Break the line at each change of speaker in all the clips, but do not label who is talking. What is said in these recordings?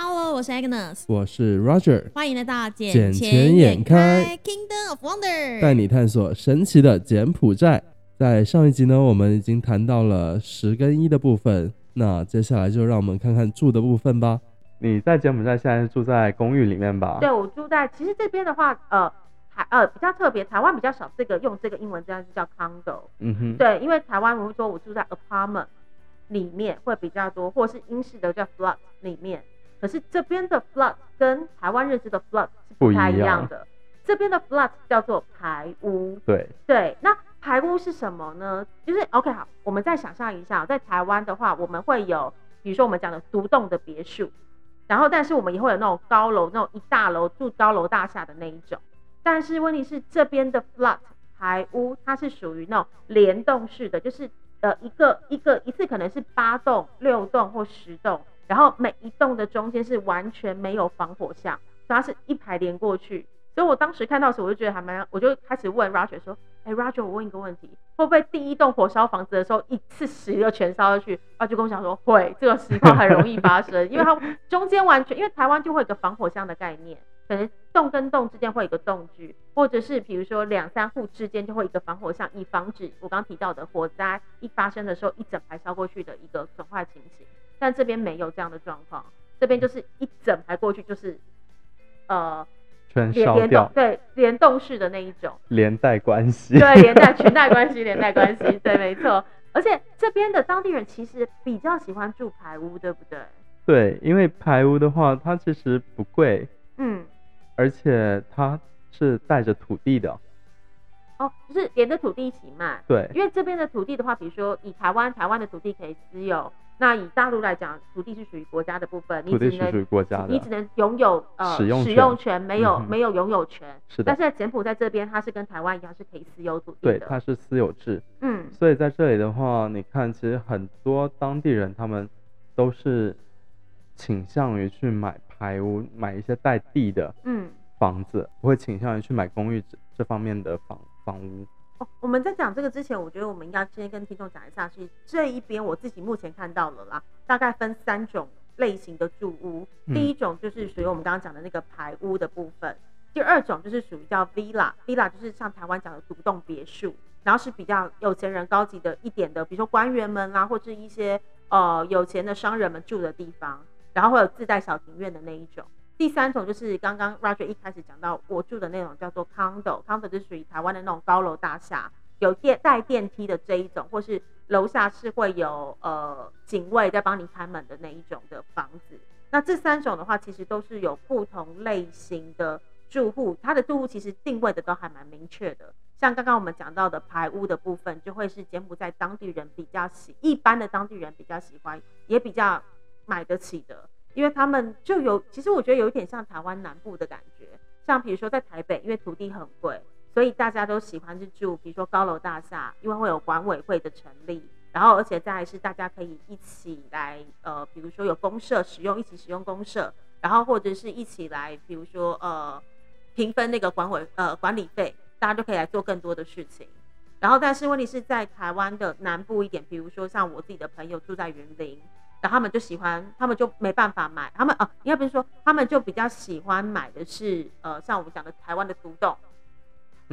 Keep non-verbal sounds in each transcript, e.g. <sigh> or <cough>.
Hello，我是 Agnes，
我是 Roger，
欢迎来到
捡
钱
钱眼开
Kingdom of Wonder。
带你探索神奇的柬埔寨。在上一集呢，我们已经谈到了十跟一的部分，那接下来就让我们看看住的部分吧。你在柬埔寨现在是住在公寓里面吧？
对，我住在其实这边的话，呃，台呃比较特别，台湾比较少这个用这个英文这样子叫 condo。
嗯哼，
对，因为台湾我会说我住在 apartment 里面会比较多，或者是英式的叫 flat 里面。可是这边的 flood 跟台湾认知的 flood 是不太一样的。这边的 flood 叫做排屋。
对
对，那排屋是什么呢？就是 OK 好，我们再想象一下，在台湾的话，我们会有，比如说我们讲的独栋的别墅，然后但是我们也会有那种高楼，那种一大楼住高楼大厦的那一种。但是问题是这边的 flood 排屋，它是属于那种联动式的，就是呃一个一个一次可能是八栋、六栋或十栋。然后每一栋的中间是完全没有防火巷，所以它是一排连过去。所以我当时看到时，我就觉得还蛮，我就开始问 Roger 说：“哎，Roger，我问一个问题，会不会第一栋火烧房子的时候，一次十个全烧下去啊，就跟我讲说：“会，这个情况很容易发生，因为它中间完全，因为台湾就会有个防火巷的概念，可能栋跟栋之间会有一个栋距，或者是比如说两三户之间就会一个防火巷，以防止我刚刚提到的火灾一发生的时候，一整排烧过去的一个损坏情形。”但这边没有这样的状况，这边就是一整排过去就是，呃，
全烧掉，
对，联动式的那一种，
连带关系，
对，连带裙带关系，连带关系，对，没错。而且这边的当地人其实比较喜欢住排屋，对不对？
对，因为排屋的话，它其实不贵，
嗯，
而且它是带着土地的。
哦，就是连着土地一起卖。
对，
因为这边的土地的话，比如说以台湾，台湾的土地可以私有。那以大陆来讲，土地是属于国家的部分，
土地是属于国家的，
你只能拥有呃使用权，没有没有拥有权。
是的。
但是在柬埔寨这边，它是跟台湾一样，是可以私有土地
的。对，它是私有制。
嗯。
所以在这里的话，你看，其实很多当地人他们都是倾向于去买排屋，买一些带地的
嗯
房子，我会倾向于去买公寓这这方面的房房屋。
哦，我们在讲这个之前，我觉得我们应该先跟听众讲一下，是这一边我自己目前看到了啦，大概分三种类型的住屋。第一种就是属于我们刚刚讲的那个排屋的部分，第二种就是属于叫 villa，villa 就是像台湾讲的独栋别墅，然后是比较有钱人高级的一点的，比如说官员们啦，或者一些呃有钱的商人们住的地方，然后会有自带小庭院的那一种。第三种就是刚刚 Roger 一开始讲到我住的那种叫做 condo，condo 就属于台湾的那种高楼大厦，有电带电梯的这一种，或是楼下是会有呃警卫在帮你开门的那一种的房子。那这三种的话，其实都是有不同类型的住户，它的住户其实定位的都还蛮明确的。像刚刚我们讲到的排屋的部分，就会是柬埔寨当地人比较喜，一般的当地人比较喜欢，也比较买得起的。因为他们就有，其实我觉得有一点像台湾南部的感觉，像比如说在台北，因为土地很贵，所以大家都喜欢去住，比如说高楼大厦，因为会有管委会的成立，然后而且再是大家可以一起来，呃，比如说有公社使用，一起使用公社，然后或者是一起来，比如说呃平分那个管委呃管理费，大家就可以来做更多的事情。然后但是问题是在台湾的南部一点，比如说像我自己的朋友住在云林。然后他们就喜欢，他们就没办法买，他们啊，应该不是说，他们就比较喜欢买的是，呃，像我们讲的台湾的独栋，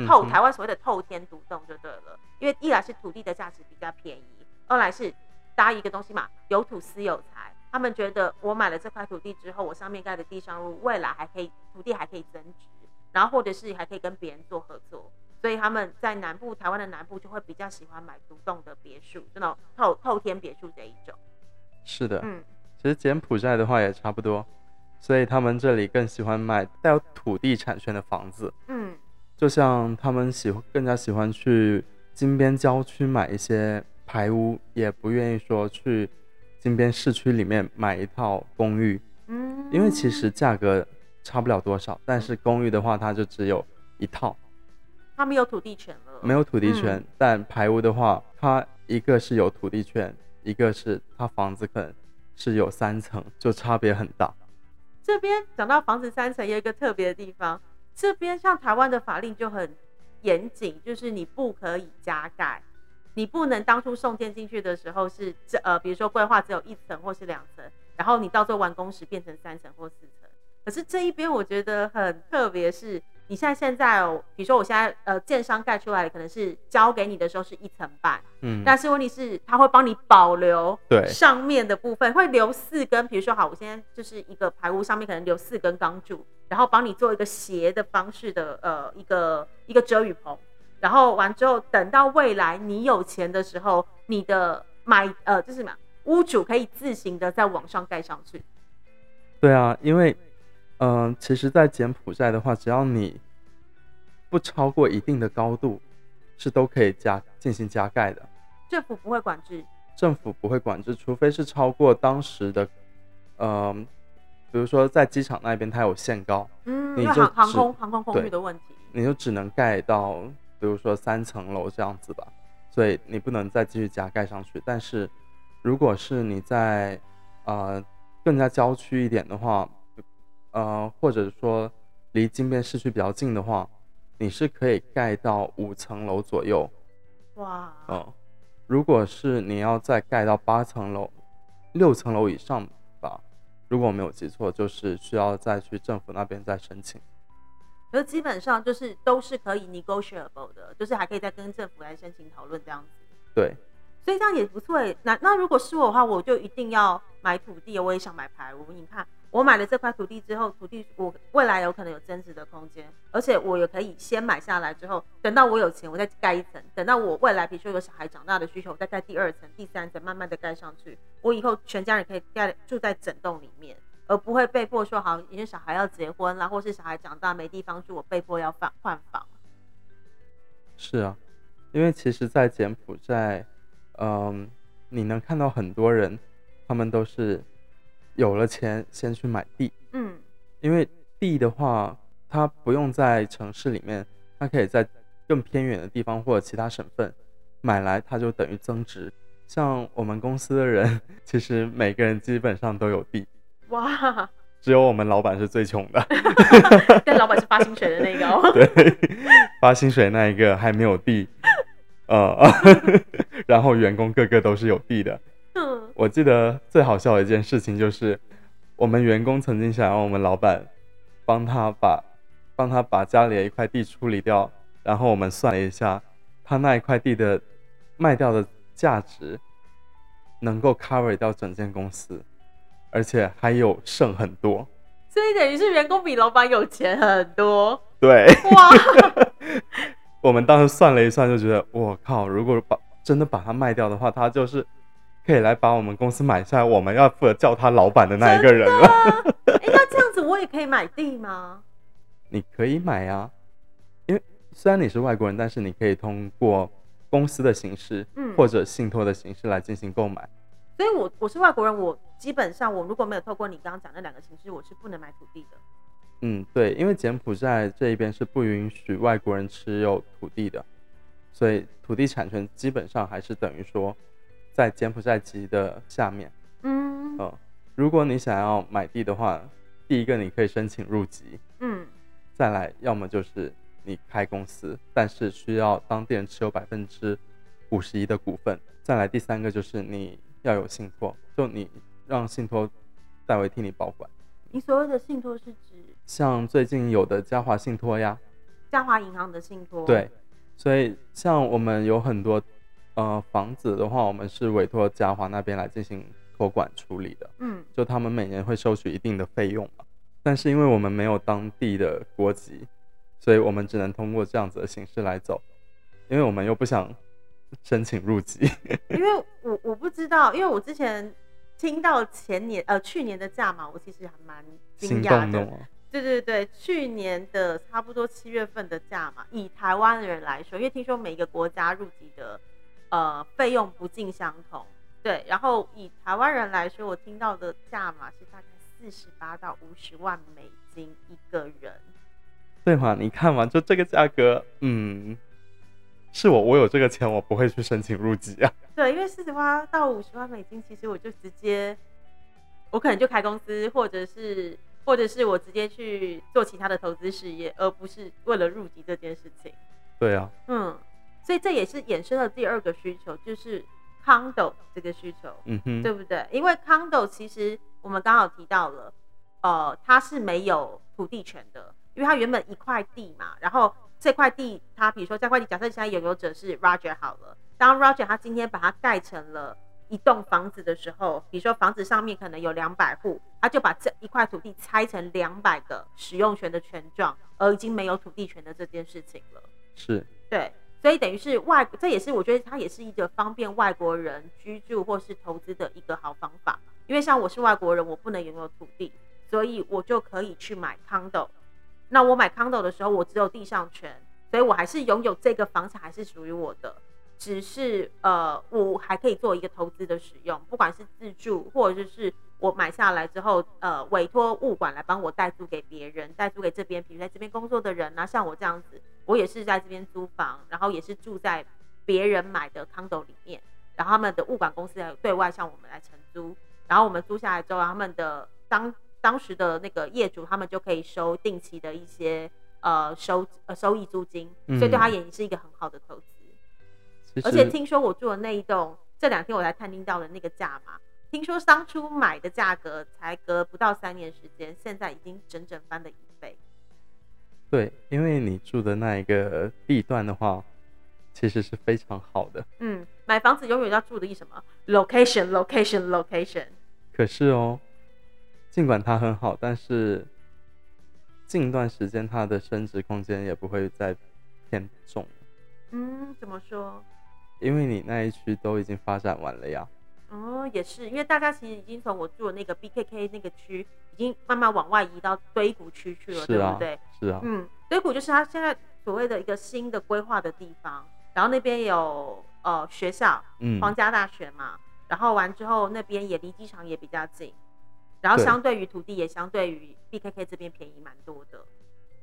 透台湾所谓的透天独栋就对了，因为一来是土地的价值比较便宜，二来是搭一个东西嘛，有土私有财，他们觉得我买了这块土地之后，我上面盖的地上路未来还可以，土地还可以增值，然后或者是还可以跟别人做合作，所以他们在南部台湾的南部就会比较喜欢买独栋的别墅，这种透透天别墅这一种。
是的，嗯，其实柬埔寨的话也差不多，所以他们这里更喜欢买带有土地产权的房子，
嗯，
就像他们喜更加喜欢去金边郊区买一些排屋，也不愿意说去金边市区里面买一套公寓，
嗯，
因为其实价格差不了多少，但是公寓的话它就只有一套，
他们有土地权了，
没有土地权，但排屋的话，它一个是有土地权。一个是他房子可能是有三层，就差别很大。
这边讲到房子三层，有一个特别的地方，这边像台湾的法令就很严谨，就是你不可以加盖，你不能当初送建进去的时候是这呃，比如说规划只有一层或是两层，然后你到最后完工时变成三层或四层。可是这一边我觉得很特别，是你现在现在哦，比如说我现在呃建商盖出来可能是交给你的时候是一层半，
嗯，
但是问题是他会帮你保留
对。
上面的部分，会留四根，比如说好，我现在就是一个排屋上面可能留四根钢柱，然后帮你做一个斜的方式的呃一个一个遮雨棚，然后完之后等到未来你有钱的时候，你的买呃就是什么？屋主可以自行的再往上盖上去。
对啊，因为嗯、其实，在柬埔寨的话，只要你不超过一定的高度，是都可以加进行加盖的。
政府不会管制，
政府不会管制，除非是超过当时的，嗯、比如说在机场那边它有限高，
嗯，因为
你就
航航空航空空域的问题。
你就只能盖到，比如说三层楼这样子吧，所以你不能再继续加盖上去。但是，如果是你在呃更加郊区一点的话，呃，或者说离金边市区比较近的话，你是可以盖到五层楼左右。
哇，
嗯，如果是你要再盖到八层楼、六层楼以上吧，如果我没有记错，就是需要再去政府那边再申请。
可是基本上就是都是可以 negotiable 的，就是还可以再跟政府来申请讨论这样子。
对，
所以这样也不错。那那如果是我的话，我就一定要买土地，我也想买排屋。你看，我买了这块土地之后，土地我未来有可能有增值的空间，而且我也可以先买下来之后，等到我有钱，我再盖一层。等到我未来比如说有小孩长大的需求，我再盖第二层、第三层，慢慢的盖上去。我以后全家人可以盖住在整栋里面。而不会被迫说好，因为小孩要结婚啦，或是小孩长大没地方住，我被迫要换换房。
是啊，因为其实，在柬埔寨，嗯，你能看到很多人，他们都是有了钱先去买地，
嗯，
因为地的话，它不用在城市里面，它可以在更偏远的地方或者其他省份买来，它就等于增值。像我们公司的人，<laughs> 其实每个人基本上都有地，
哇，
只有我们老板是最穷的。<laughs>
但老板是发薪水的那个哦。
对，发薪水那一个还没有地，呃，<laughs> 然后员工个个都是有地的。
嗯，
我记得最好笑的一件事情就是，我们员工曾经想让我们老板帮他把帮他把家里的一块地处理掉，然后我们算了一下，他那一块地的卖掉的价值能够 cover 掉整间公司，而且还有剩很多。
所以等于是员工比老板有钱很多。
对，
哇，<laughs>
我们当时算了一算，就觉得我靠，如果把真的把它卖掉的话，他就是可以来把我们公司买下来，我们要负责叫他老板的那一个人了。<laughs>
哎、那这样子我也可以买地吗？<laughs>
你可以买啊，因为虽然你是外国人，但是你可以通过公司的形式，
嗯
或者信托的形式来进行购买。
所以我我是外国人，我基本上我如果没有透过你刚刚讲那两个形式，我是不能买土地的。
嗯，对，因为柬埔寨这一边是不允许外国人持有土地的，所以土地产权基本上还是等于说在柬埔寨籍的下面。
嗯
嗯，如果你想要买地的话，第一个你可以申请入籍，
嗯，
再来要么就是你开公司，但是需要当地人持有百分之五十一的股份，再来第三个就是你要有信托，就你让信托代为替你保管，
你所谓的信托是指
像最近有的嘉华信托呀，
嘉华银行的信托？
对，所以像我们有很多呃房子的话，我们是委托嘉华那边来进行托管处理的。
嗯
就他们每年会收取一定的费用嘛。但是因为我们没有当地的国籍，所以我们只能通过这样子的形式来走，因为我们又不想申请入籍。
因为我我不知道，因为我之前听到前年呃去年的价码，我其实还蛮惊讶的。对对对，去年的差不多七月份的价嘛，以台湾人来说，因为听说每个国家入籍的呃费用不尽相同，对，然后以台湾人来说，我听到的价码是大概四十八到五十万美金一个人。
对嘛？你看嘛，就这个价格，嗯，是我我有这个钱，我不会去申请入籍啊。
对，因为四十八到五十万美金，其实我就直接，我可能就开公司，或者是或者是我直接去做其他的投资事业，而不是为了入籍这件事情。
对啊，
嗯，所以这也是衍生了第二个需求，就是 condo 这个需求，
嗯哼，
对不对？因为 condo 其实我们刚好提到了，呃，它是没有土地权的，因为它原本一块地嘛，然后这块地，它比如说这块地，假设现在拥有者是 Roger 好了，当 Roger 他今天把它盖成了一栋房子的时候，比如说房子上面可能有两百户，他就把这一块土地拆成两百个使用权的权状，而已经没有土地权的这件事情了。
是，
对，所以等于是外，这也是我觉得它也是一个方便外国人居住或是投资的一个好方法。因为像我是外国人，我不能拥有土地，所以我就可以去买 condo。那我买 condo 的时候，我只有地上权，所以我还是拥有这个房产，还是属于我的。只是呃，我还可以做一个投资的使用，不管是自住或者是我买下来之后，呃，委托物管来帮我代租给别人，代租给这边，比如在这边工作的人啊，像我这样子，我也是在这边租房，然后也是住在别人买的 condo 里面，然后他们的物管公司对外向我们来承租，然后我们租下来之后，他们的当当时的那个业主，他们就可以收定期的一些呃收呃收益租金，所以对他也是一个很好的投资。而且听说我住的那一栋，这两天我才探听到的那个价嘛，听说当初买的价格才隔不到三年时间，现在已经整整翻了一倍。
对，因为你住的那一个地段的话，其实是非常好的。
嗯，买房子永远要注意什么？location，location，location。
可是哦，尽管它很好，但是近段时间它的升值空间也不会再偏重。
嗯，怎么说？
因为你那一区都已经发展完了呀。
哦，也是，因为大家其实已经从我住的那个 BKK 那个区，已经慢慢往外移到堆谷区去了，对不对？
是啊。
嗯，堆谷就是它现在所谓的一个新的规划的地方，然后那边有呃学校，嗯，皇家大学嘛，然后完之后那边也离机场也比较近，然后相对于土地也相对于 BKK 这边便宜蛮多的。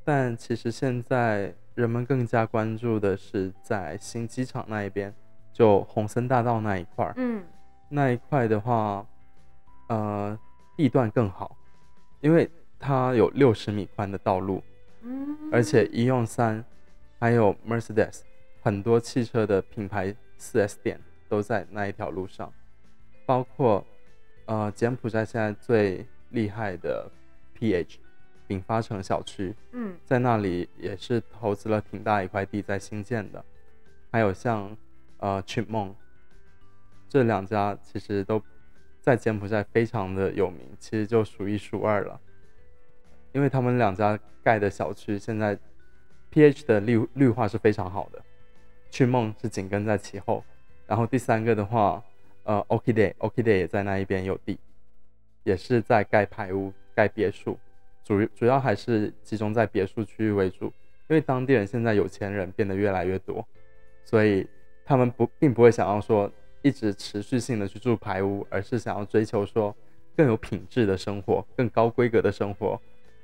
但其实现在人们更加关注的是在新机场那一边。就红森大道那一块儿，
嗯，
那一块的话，呃，地段更好，因为它有六十米宽的道路，
嗯，
而且一用三，还有 Mercedes 很多汽车的品牌 4S 店都在那一条路上，包括呃柬埔寨现在最厉害的 PH 丙发城小区，
嗯，
在那里也是投资了挺大一块地在新建的，还有像。呃，群梦这两家其实都在柬埔寨非常的有名，其实就数一数二了。因为他们两家盖的小区现在 pH 的绿绿化是非常好的，群梦是紧跟在其后。然后第三个的话，呃，Okday，Okday 也在那一边有地，也是在盖排屋、盖别墅，主主要还是集中在别墅区域为主。因为当地人现在有钱人变得越来越多，所以。他们不并不会想要说一直持续性的去住排屋，而是想要追求说更有品质的生活，更高规格的生活。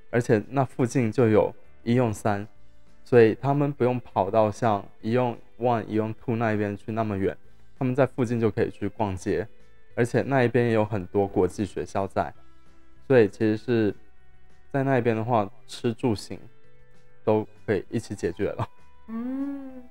而且那附近就有一用三，所以他们不用跑到像一用 one、一用 two 那一边去那么远，他们在附近就可以去逛街，而且那一边也有很多国际学校在，所以其实是在那一边的话，吃住行都可以一起解决了。<laughs>
嗯。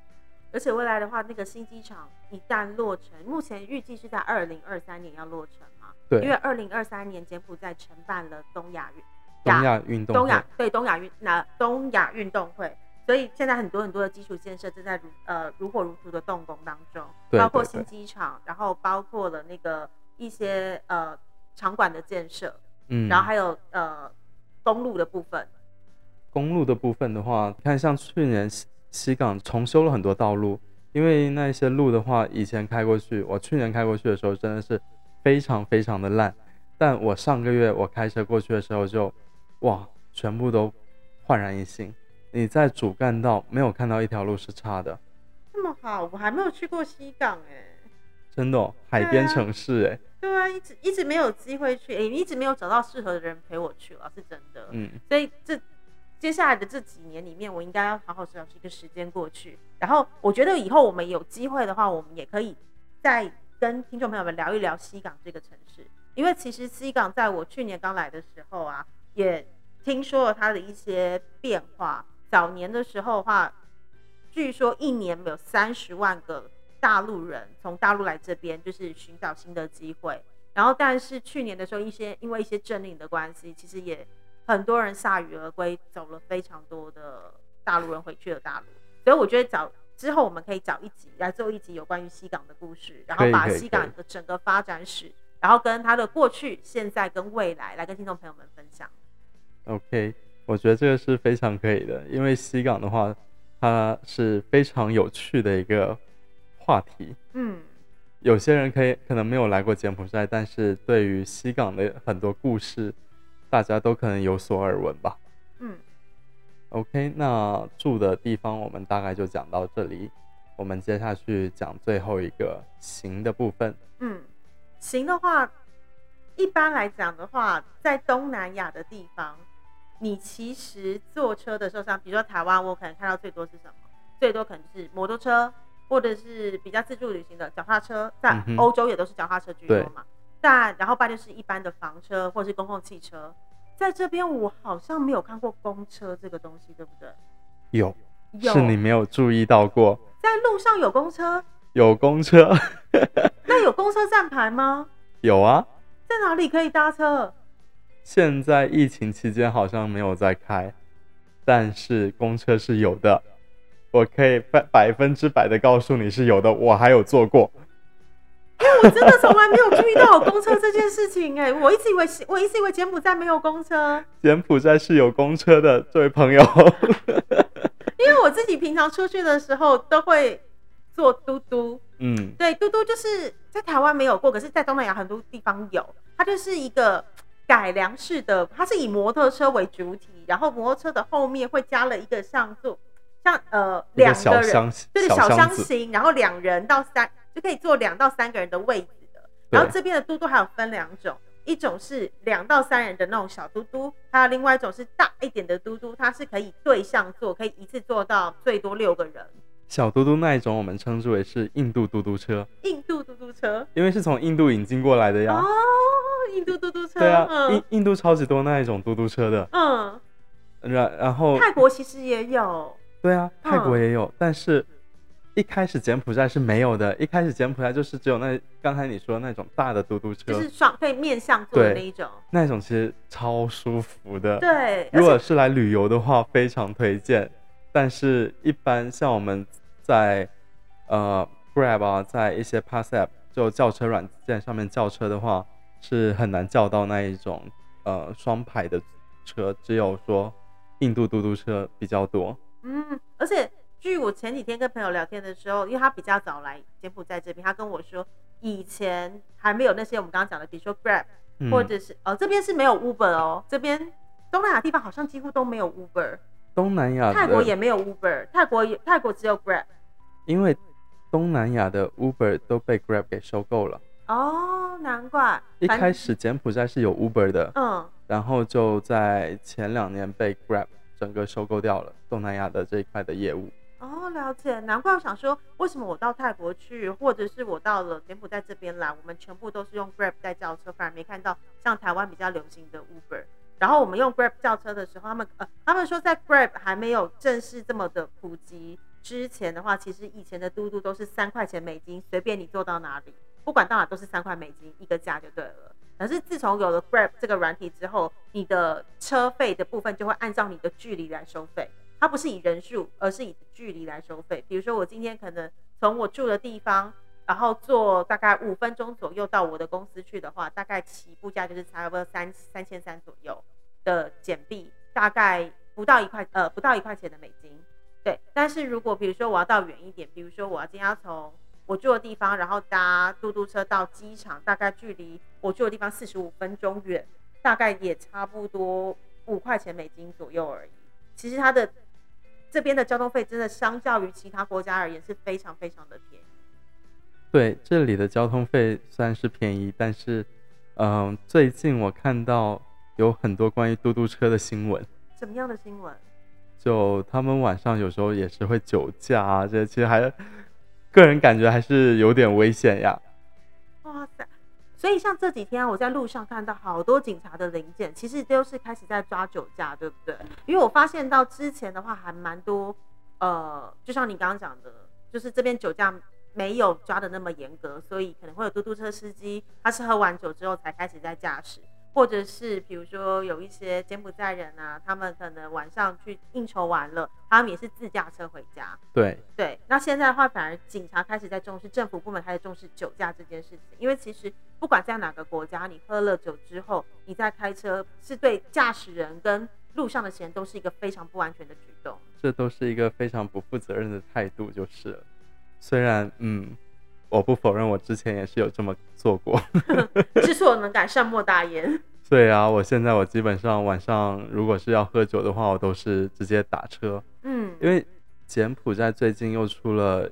而且未来的话，那个新机场一旦落成，目前预计是在二零二三年要落成嘛？
对。
因为二零二三年柬埔寨承办了东亚运
东亚运动
东亚对东亚运那东亚运动会，所以现在很多很多的基础建设正在如呃如火如荼的动工当中，包括新机场，然后包括了那个一些呃场馆的建设，
嗯，
然后还有呃公路的部分。
公路的部分的话，你看像去年。西港重修了很多道路，因为那些路的话，以前开过去，我去年开过去的时候真的是非常非常的烂。但我上个月我开车过去的时候，就哇，全部都焕然一新。你在主干道没有看到一条路是差的，
这么好，我还没有去过西港哎，
真的，海边城市哎，
对啊，一直一直没有机会去，哎，一直没有找到适合的人陪我去了，是真的，
嗯，
所以这。接下来的这几年里面，我应该要好好享受一个时间过去。然后，我觉得以后我们有机会的话，我们也可以再跟听众朋友们聊一聊西港这个城市。因为其实西港在我去年刚来的时候啊，也听说了它的一些变化。早年的时候的话，据说一年有三十万个大陆人从大陆来这边，就是寻找新的机会。然后，但是去年的时候，一些因为一些政令的关系，其实也很多人铩羽而归，走了非常多的大陆人回去了大陆。所以我觉得找之后我们可以找一集来做一集有关于西港的故事，然后把西港的整个发展史，然后跟它的过去、现在跟未来来跟听众朋友们分享。
OK，我觉得这个是非常可以的，因为西港的话，它是非常有趣的一个话题。
嗯，
有些人可以可能没有来过柬埔寨，但是对于西港的很多故事，大家都可能有所耳闻吧。
嗯
，OK，那住的地方我们大概就讲到这里，我们接下去讲最后一个行的部分。
嗯，行的话，一般来讲的话，在东南亚的地方，你其实坐车的时候，像比如说台湾，我可能看到最多是什么？最多可能是摩托车，或者是比较自助旅行的脚踏车，在欧洲也都是脚踏车居多嘛。但然后不然就是一般的房车或者是公共汽车，在这边我好像没有看过公车这个东西，对不对？
有，
有
是你没有注意到过，
在路上有公车，
有公车，<laughs>
那有公车站牌吗？
有啊。
在哪里可以搭车？
现在疫情期间好像没有在开，但是公车是有的，我可以百百分之百的告诉你是有的，我还有做过。
我真的从来没有注意到有公车这件事情哎、我一直以为我一直以为柬埔寨没有公车，
柬埔寨是有公车的，这位朋友。<laughs>
因为我自己平常出去的时候都会坐嘟嘟，
嗯，
对，嘟嘟就是在台湾没有过，可是在东南亚很多地方有，它就是一个改良式的，它是以摩托车为主体，然后摩托车的后面会加了一个像坐像呃两个人，对小
箱
型，然后两人到三就可以坐两到三个人的位置的。然后这边的嘟嘟还有分两种，一种是两到三人的那种小嘟嘟，还有另外一种是大一点的嘟嘟，它是可以对向坐，可以一次坐到最多六个人。
小嘟嘟那一种，我们称之为是印度嘟嘟车，
印度嘟嘟车
因为是从印度引进过来的呀。
哦，印度嘟嘟车，
对啊，印
嗯
印度超级多那一种嘟嘟车的，
嗯，
然然后
泰国其实也有，
对啊，泰国
嗯
也有，但是一开始柬埔寨是没有的，一开始柬埔寨就是只有那刚才你说的那种大的嘟嘟车，
就是双可以面向坐的
对
那一种。
那种其实超舒服的。
对，
如果是来旅游的话，非常推荐。但是，一般像我们在呃 Grab 啊，在一些 Pass App 就叫车软件上面叫车的话，是很难叫到那一种呃双排的车，只有说印度嘟嘟车比较多。
嗯，而且据我前几天跟朋友聊天的时候，因为他比较早来柬埔寨这边，他跟我说，以前还没有那些我们刚刚讲的，比如说 Grab，、
嗯、
或者是哦这边是没有 Uber 哦，这边东南亚地方好像几乎都没有 Uber，
东南亚
泰国也没有 Uber，泰国也泰国只有 Grab。
因为东南亚的 Uber 都被 Grab 给收购了。
哦，难怪。
一开始柬埔寨是有 Uber 的，
嗯，
然后就在前两年被 Grab 整个收购掉了东南亚的这一块的业务。
哦，了解，难怪我想说，为什么我到泰国去，或者是我到了柬埔寨这边来，我们全部都是用 Grab 在叫车，反而没看到像台湾比较流行的 Uber。然后我们用 Grab 叫车的时候，他们呃，他们说在 Grab 还没有正式这么的普及之前的话，其实以前的嘟嘟都是三块钱美金，随便你坐到哪里，不管到哪都是三块美金一个价就对了。可是自从有了 Grab 这个软体之后，你的车费的部分就会按照你的距离来收费。它不是以人数，而是以距离来收费。比如说，我今天可能从我住的地方，然后坐大概五分钟左右到我的公司去的话，大概起步价就是差不多三三千三左右的减币，大概不到一块呃不到一块钱的美金。对，但是如果比如说我要到远一点，比如说我要今天要从我住的地方，然后搭嘟嘟车到机场，大概距离我住的地方四十五分钟远，大概也差不多五块钱美金左右而已。其实它的这边的交通费真的相较于其他国家而言是非常非常的便宜。
对，这里的交通费虽然是便宜，但是，嗯、最近我看到有很多关于嘟嘟车的新闻，
什么样的新闻？
就他们晚上有时候也是会酒驾啊，这其实还个人感觉还是有点危险呀。
哇塞！所以像这几天我在路上看到好多警察的零件，其实都是开始在抓酒驾，对不对？因为我发现到之前的话还蛮多，呃，就像你刚刚讲的，就是这边酒驾没有抓的那么严格，所以可能会有嘟嘟车司机，他是喝完酒之后才开始在驾驶。或者是比如说有一些柬埔寨人啊，他们可能晚上去应酬完了，他们也是自驾车回家。
对
对，那现在的话，反而警察开始在重视，政府部门开始重视酒驾这件事情，因为其实不管在哪个国家，你喝了酒之后，你在开车是对驾驶人跟路上的行人都是一个非常不安全的举动。
这都是一个非常不负责任的态度，就是了。虽然嗯，我不否认我之前也是有这么做过，<laughs>
知错能改，善莫大焉。
对啊，我现在我基本上晚上如果是要喝酒的话，我都是直接打车。
嗯，
因为柬埔寨最近又出了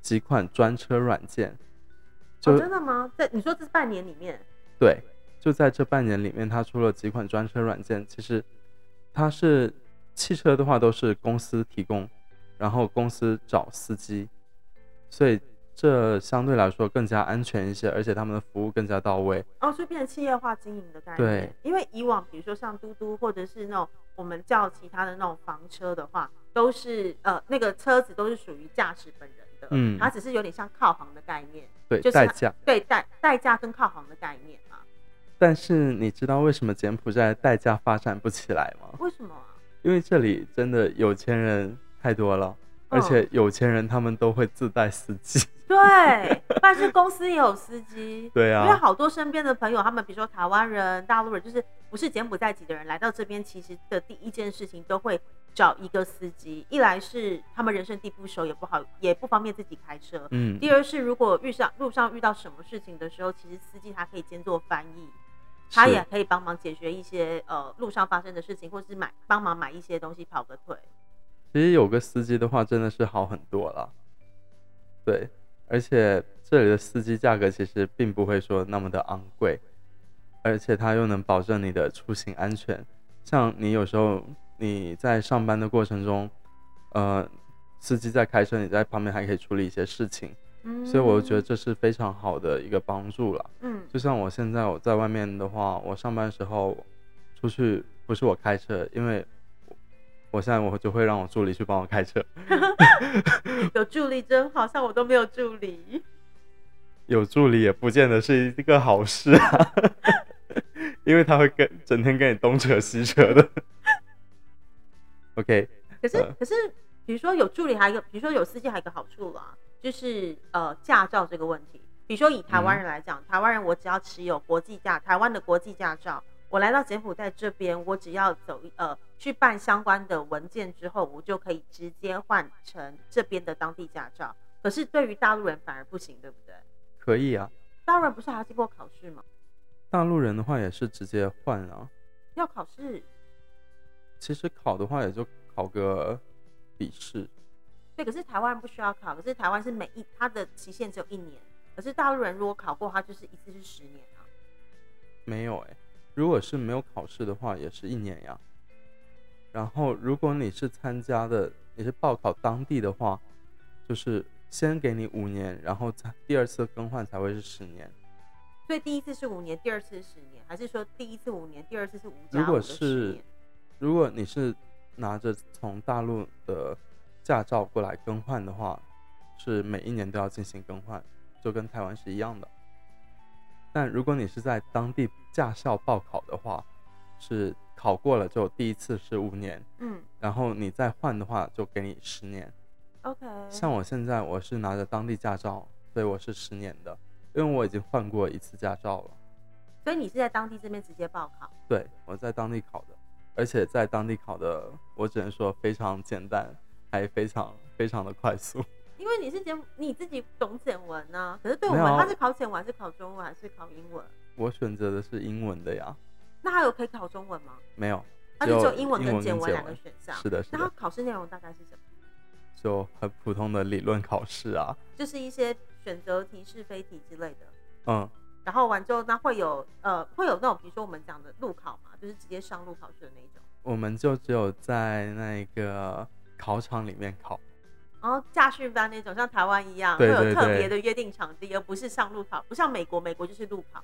几款专车软件。
哦，真的吗？在你说这半年里面？
对，就在这半年里面，它出了几款专车软件。其实它是汽车的话都是公司提供，然后公司找司机，所以。这相对来说更加安全一些，而且他们的服务更加到位。
哦，就变成企业化经营的概念。
对，
因为以往比如说像嘟嘟或者是那种我们叫其他的那种房车的话，都是呃那个车子都是属于驾驶本人的，嗯，它只是有点像靠行的概念，
对，
就是
代驾，
对代代驾跟靠行的概念嘛。
但是你知道为什么柬埔寨代驾发展不起来吗？
为什么啊？
因为这里真的有钱人太多了。而且有钱人他们都会自带司机，
对，但是公司也有司机，
对啊，
因为好多身边的朋友，他们比如说台湾人、大陆人，就是不是柬埔寨籍的人来到这边，其实的第一件事情都会找一个司机，一来是他们人生地不熟，也不好，也不方便自己开车，
嗯，
第二是如果遇上路上遇到什么事情的时候，其实司机他可以兼做翻译，他也可以帮忙解决一些呃路上发生的事情，或是买帮忙买一些东西跑个腿。
其实有个司机的话，真的是好很多了。对，而且这里的司机价格其实并不会说那么的昂贵，而且他又能保证你的出行安全。像你有时候你在上班的过程中，呃，司机在开车，你在旁边还可以处理一些事情。
嗯，
所以我觉得这是非常好的一个帮助了。
嗯，
就像我现在我在外面的话，我上班时候出去不是我开车，因为。我现在我就会让我助理去帮我开车，<laughs>
有助理真好，像我都没有助理。
有助理也不见得是一个好事啊，<laughs> 因为他会跟整天跟你东扯西扯的。OK，
可 <laughs> 是可是，比如说有助理，还有一个，比如说有司机，还有一个好处啦，就是呃驾照这个问题。比如说以台湾人来讲，台湾人我只要持有国际驾，台湾的国际驾照。我来到柬埔寨这边，我只要走呃去办相关的文件之后，我就可以直接换成这边的当地驾照。可是对于大陆人反而不行，对不对？
可以啊，
大陆人不是还要经过考试吗？
大陆人的话也是直接换啊，
要考试。
其实考的话也就考个笔试。
对，可是台湾不需要考，可是台湾是每一它的期限只有一年，可是大陆人如果考过，他就是一次是十年啊。
没有哎。如果是没有考试的话，也是一年呀。然后，如果你是参加的，你是报考当地的话，就是先给你五年，然后才第二次更换才会是十年。
所以第一次是五年，第二次是十年，还是说第一次五年，第二次是五
如果是，如果你是拿着从大陆的驾照过来更换的话，是每一年都要进行更换，就跟台湾是一样的。但如果你是在当地驾校报考的话，是考过了就第一次是五年，
嗯，
然后你再换的话就给你十年。
OK。
像我现在我是拿着当地驾照，所以我是十年的，因为我已经换过一次驾照了。
所以你是在当地这边直接报考？
对，我在当地考的，而且在当地考的，我只能说非常简单，还非常非常的快速。
因为你是简，你自己懂简文呢，可是对我们，他是考简文还，是考中文还是考英文？
我选择的是英文的呀。
那还有可以考中文吗？
没有，
他就只有
英
文跟简
文
两个选项。
是的，是的。
那考试内容大概是什么？
就很普通的理论考试啊，
就是一些选择题、是非题之类的。
嗯。
然后完之后，那会有呃，会有那种比如说我们讲的路考嘛，就是直接上路考试的那种。
我们就只有在那个考场里面考。
然后驾训班那种像台湾一样，会有特别的约定场地，而不是上路考，不像美国，美国就是路考。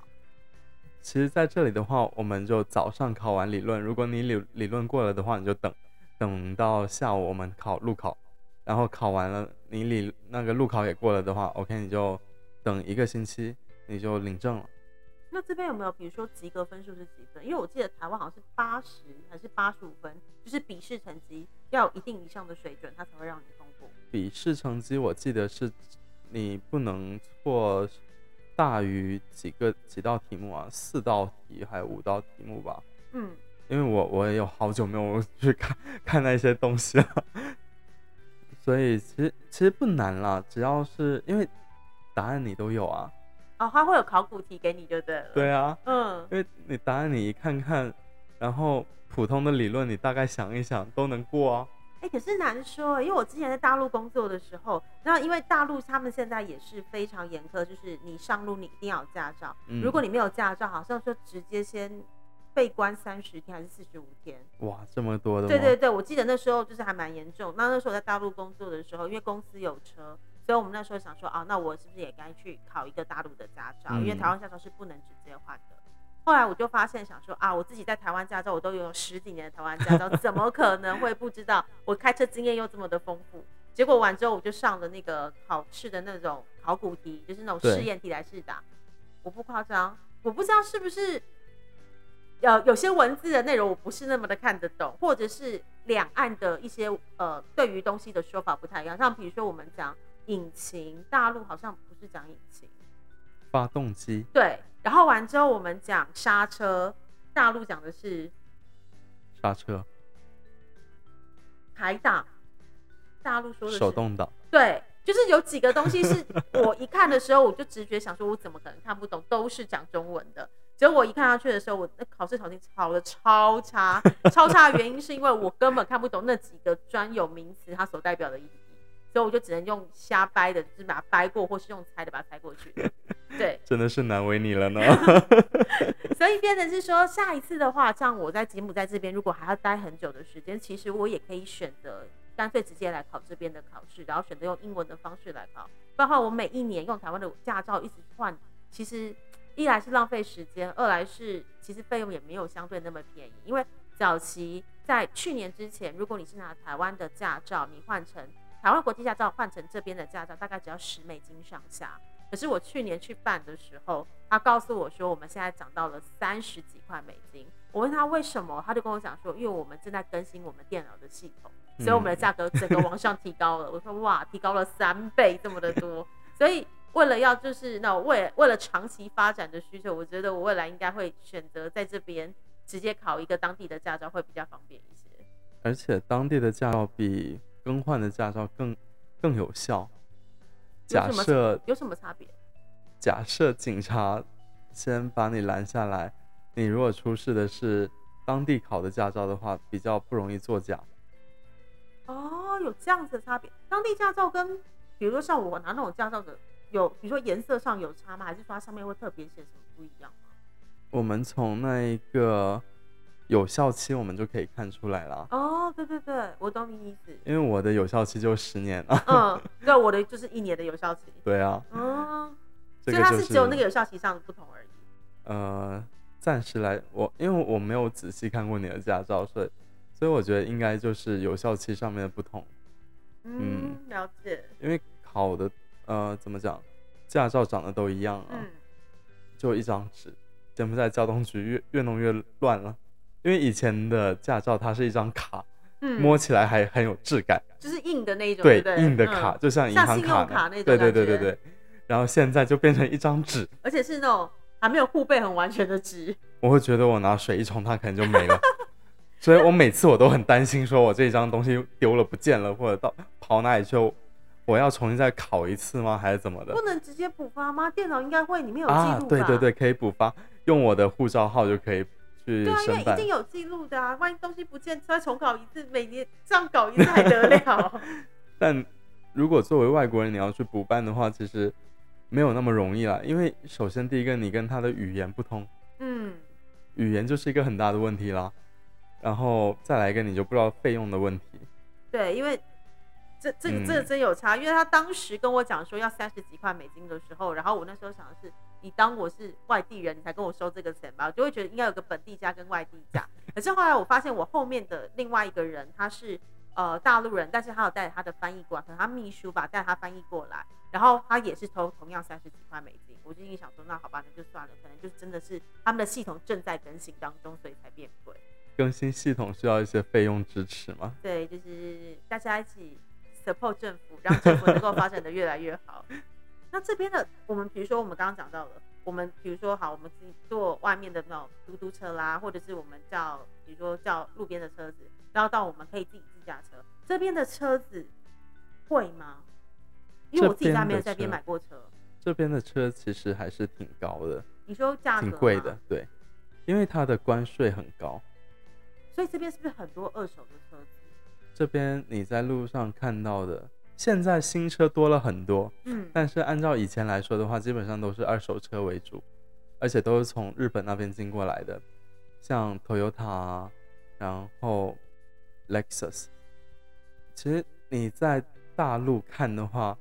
其实，在这里的话，我们就早上考完理论，如果你理理论过了的话，你就等等到下午我们考路考，然后考完了，你理那个路考也过了的话，OK，你就等一个星期，你就领证了。
那这边有没有，比如说及格分数是几分？因为我记得台湾好像是八十还是八十五分，就是笔试成绩要有一定以上的水准，它才会让你。
笔试成绩我记得是你不能错大于几个几道题目啊，四道题还有五道题目吧？
嗯，
因为我我也有好久没有去看看那些东西了，所以其实其实不难啦，只要是因为答案你都有啊。
哦，他会有考古题给你就对了。
对啊，
嗯，
因为你答案你一看看，然后普通的理论你大概想一想都能过啊。
哎、可是难说，因为我之前在大陆工作的时候，那因为大陆他们现在也是非常严苛，就是你上路你一定要有驾照，
嗯
如果你没有驾照，好像说直接先被关三十天还是四十五天。
哇，这么多的？
对对对，我记得那时候就是还蛮严重。那那时候我在大陆工作的时候，因为公司有车，所以我们那时候想说，啊，那我是不是也该去考一个大陆的驾照？因为
嗯
台湾驾照是不能直接换的。后来我就发现，想说啊，我自己在台湾驾照我都拥有十几年的台湾驾照，怎么可能会不知道？我开车经验又这么的丰富。结果完之后，我就上了那个考试的那种考古题，就是那种试验题来试答。我不夸张，我不知道是不是呃有些文字的内容我不是那么的看得懂，或者是两岸的一些呃对于东西的说法不太一样。像比如说我们讲引擎，大陆好像不是讲引擎，
发动机
对。然后完之后我们讲刹车，大陆讲的是
刹车
排档，大陆说的是
手动挡，
对，就是有几个东西是 <laughs> 我一看的时候，我就直觉想说，我怎么可能看不懂？都是讲中文的。结果我一看下去的时候，我那考试考题考的超差，<laughs> 超差的原因是因为我根本看不懂那几个专有名词它所代表的意义，所以我就只能用瞎掰的，就是把它掰过，或是用猜的把它猜过去。对，<laughs>
真的是难为你了呢。<laughs>
所以变成是说，下一次的话，像我在吉姆在这边，如果还要待很久的时间，其实我也可以选择干脆直接来考这边的考试，然后选择用英文的方式来考。不然的话，我每一年用台湾的驾照一直换，其实一来是浪费时间，二来是其实费用也没有相对那么便宜。因为早期在去年之前，如果你是拿台湾的驾照，你换成台湾国际驾照换成这边的驾照，大概只要十美金上下。可是我去年去办的时候，他告诉我说我们现在涨到了三十几块美金。我问他为什么，他就跟我讲说，因为我们正在更新我们电脑的系统，所以我们的价格整个往上提高了。我说哇，提高了三倍这么的多。所以为了要就是那为为了长期发展的需求，我觉得我未来应该会选择在这边直接考一个当地的驾照会比较方便一些。
而且当地的驾照比更换的驾照更更有效。假
有什么
设
有什么差别？
假设警察先把你拦下来，你如果出示的是当地考的驾照的话，比较不容易作假。
哦，有这样子的差别。当地驾照跟比如说像我拿那种驾照的，有比如说颜色上有差吗？还是说它上面会特别写什么不一样吗？
我们从那一个有效期，我们就可以看出来了。
哦，对对对，我懂你意思。
因为我的有效期就十年了。
嗯，对，我的就是一年的有效期。
对啊，
哦，
这个就是
所以它只有那个有效期上的不同而已。
呃，暂时来我因为我没有仔细看过你的驾照，所以所以我觉得应该就是有效期上面的不同。
嗯，了解。
因为考的呃怎么讲，驾照长得都一样啊，
嗯，
就一张纸。柬埔寨交通局越越弄越乱了，因为以前的驾照它是一张卡，
嗯
摸起来还很有质感，
就是硬的那一种，
对硬的
嗯
卡，就像银行卡
卡那种
对对对对对。然后现在就变成一张纸，
而且是那种还没有护背很完全的纸。
我会觉得我拿水一冲，它可能就没了。<laughs> 所以我每次我都很担心，说我这张东西丢了不见了，或者到跑哪里去，我要重新再考一次吗？还是怎么的
不？能直接补发吗？电脑应该会，里面有记
啊
录吧？，
对对对，可以补发，用我的护照号就可以去
对啊，因为一定。有记录的啊，万一东西不见，再重搞一次，每年这样搞一次还得了？<laughs>
但如果作为外国人你要去补办的话，其实没有那么容易啦。因为首先第一个，你跟他的语言不通，
嗯，
语言就是一个很大的问题啦。然后再来一个，你就不知道费用的问题。
对，因为这这个
嗯
这个真有差，因为他当时跟我讲说要三十几块美金的时候，然后我那时候想的是，你当我是外地人，你才跟我收这个钱吧，我就会觉得应该有个本地价跟外地价。可是后来我发现我后面的另外一个人，他是呃大陆人，但是他有带着他的翻译过来，可能他秘书吧带他翻译过来，然后他也是投同样三十几块美金。我就心想说，那好吧，那就算了，可能就真的是他们的系统正在更新当中，所以才变贵。
更新系统需要一些费用支持吗？
对，就是大家一起 support 政府，让政府能够发展的越来越好。<laughs> 那这边的我们，比如说我们刚刚讲到了，我们比如说好，我们自己坐外面的那种嘟嘟车啦，或者是我们叫，比如说叫路边的车子，然后到我们可以自己自驾车，这边的车子贵吗？因为我自己家没有在边买过车。
这边的车其实还是挺高的。
你说价格
挺贵的，对，因为它的关税很高。
所以这边是不是很多二手的车子？
这边你在路上看到的，现在新车多了很多，
嗯，
但是按照以前来说的话，基本上都是二手车为主，而且都是从日本那边进过来的，像 Toyota，然后 Lexus。其实你在大陆看的话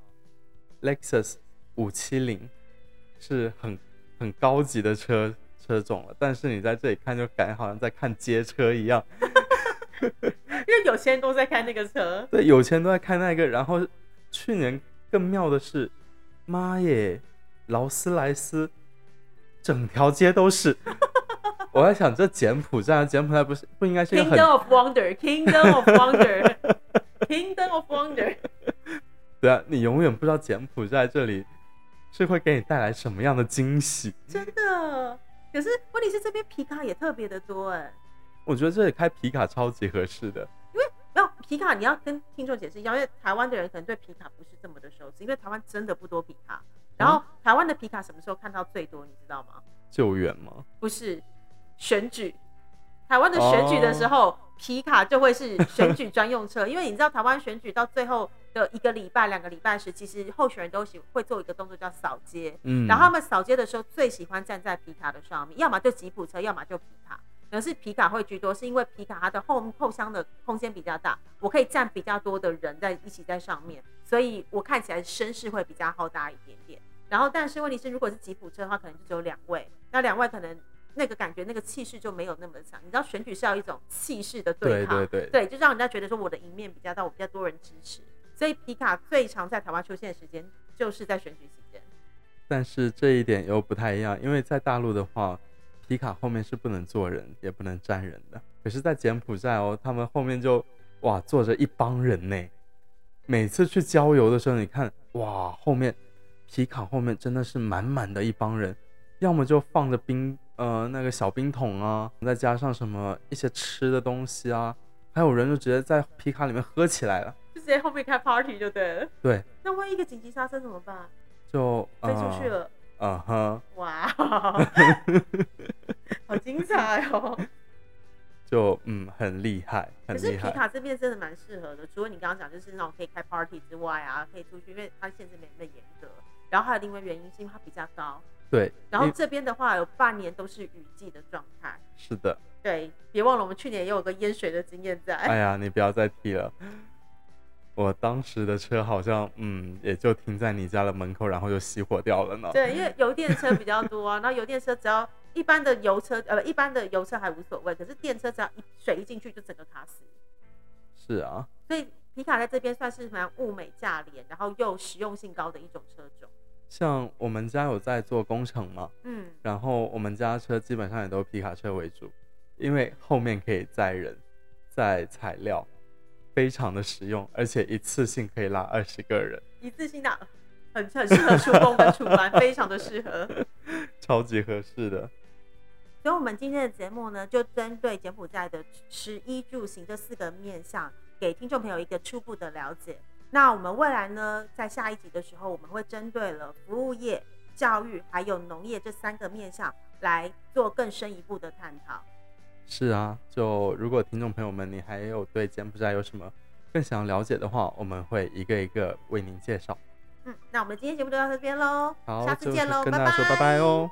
，Lexus 五七零是很很高级的车。车种了，但是你在这里看就感觉好像在看街车一样，<laughs>
因为有钱人都在开那个车。
对，有钱人都在开那个。然后去年更妙的是，妈耶，劳斯莱斯，整条街都是。<laughs> 我在想，这柬埔寨，柬埔寨不是不应该是
Kingdom of Wonder，Kingdom <laughs> of Wonder，Kingdom of Wonder。<laughs>
对啊，你永远不知道柬埔寨这里是会给你带来什么样的惊喜。
真的。可是问题是这边皮卡也特别的多哎，
我觉得这里开皮卡超级合适的，
皮卡你要跟听众解释一下，因为台湾的人可能对皮卡不是这么的熟悉，因为台湾真的不多皮卡。然后台湾的皮卡什么时候看到最多，你知道吗？
救援吗？
不是，选举。台湾的选举的时候，皮卡就会是选举专用车，<laughs> 因为你知道台湾选举到最后的一个礼拜、两个礼拜时，其实候选人都喜会做一个动作叫扫街，嗯，然后他们扫街的时候最喜欢站在皮卡的上面，要么就吉普车，要么就皮卡，可能是皮卡会居多，是因为皮卡它的后后箱的空间比较大，我可以站比较多的人在一起在上面，所以我看起来声势会比较浩大一点点。然后但是问题是，如果是吉普车的话，可能就只有两位，那两位可能。那个感觉，那个气势就没有那么强。你知道选举是要一种气势的对
抗，对对
对，对，就让人家觉得说我的赢面比较大，我比较多人支持。所以皮卡最常在台湾出现的时间就是在选举期间。
但是这一点又不太一样，因为在大陆的话，皮卡后面是不能坐人，也不能站人的。可是，在柬埔寨哦，他们后面就哇坐着一帮人呢。每次去郊游的时候，你看哇，后面皮卡后面真的是满满的一帮人，要么就放着冰。呃，那个小冰桶啊，再加上什么一些吃的东西啊，还有人就直接在皮卡里面喝起来了，
就直接后面开 party 就对了。
对。
那万一一个紧急刹车怎么办？
就
飞出去了。
嗯哼。
哇，好精彩哦！
就嗯，很厉害，很厉
害。可是皮卡这边真的蛮适合的，除了你刚刚讲就是那种可以开 party 之外啊，可以出去，因为它限制没那么严格。然后还有另外原因是因为它比较高。
对，
然后这边的话有半年都是雨季的状态。
是的。
对，别忘了我们去年也有个淹水的经验在。
哎呀，你不要再提了。我当时的车好像，嗯，也就停在你家的门口，然后就熄火掉了呢。
对，因为油电车比较多啊，然后油电车只要一般的油车，呃，一般的油车还无所谓，可是电车只要一水一进去就整个卡死。
是啊。
所以皮卡在这边算是蛮物美价廉，然后又实用性高的一种车种。
像我们家有在做工程嘛，
嗯，
然后我们家车基本上也都皮卡车为主，因为后面可以载人、载材料，非常的实用，而且一次性可以拉二十个人，
一次性的很很适合出工跟出班，非常的适合，<laughs>
超级合适的。
所以，我们今天的节目呢，就针对柬埔寨的食衣住行这四个面向，给听众朋友一个初步的了解。那我们未来呢，在下一集的时候，我们会针对了服务业、教育还有农业这三个面向来做更深一步的探讨。
是啊，就如果听众朋友们你还有对柬埔寨有什么更想了解的话，我们会一个一个为您介绍。
嗯，那我们今天节目就到这边喽，
好，
下次见喽，
跟大家说拜拜哦。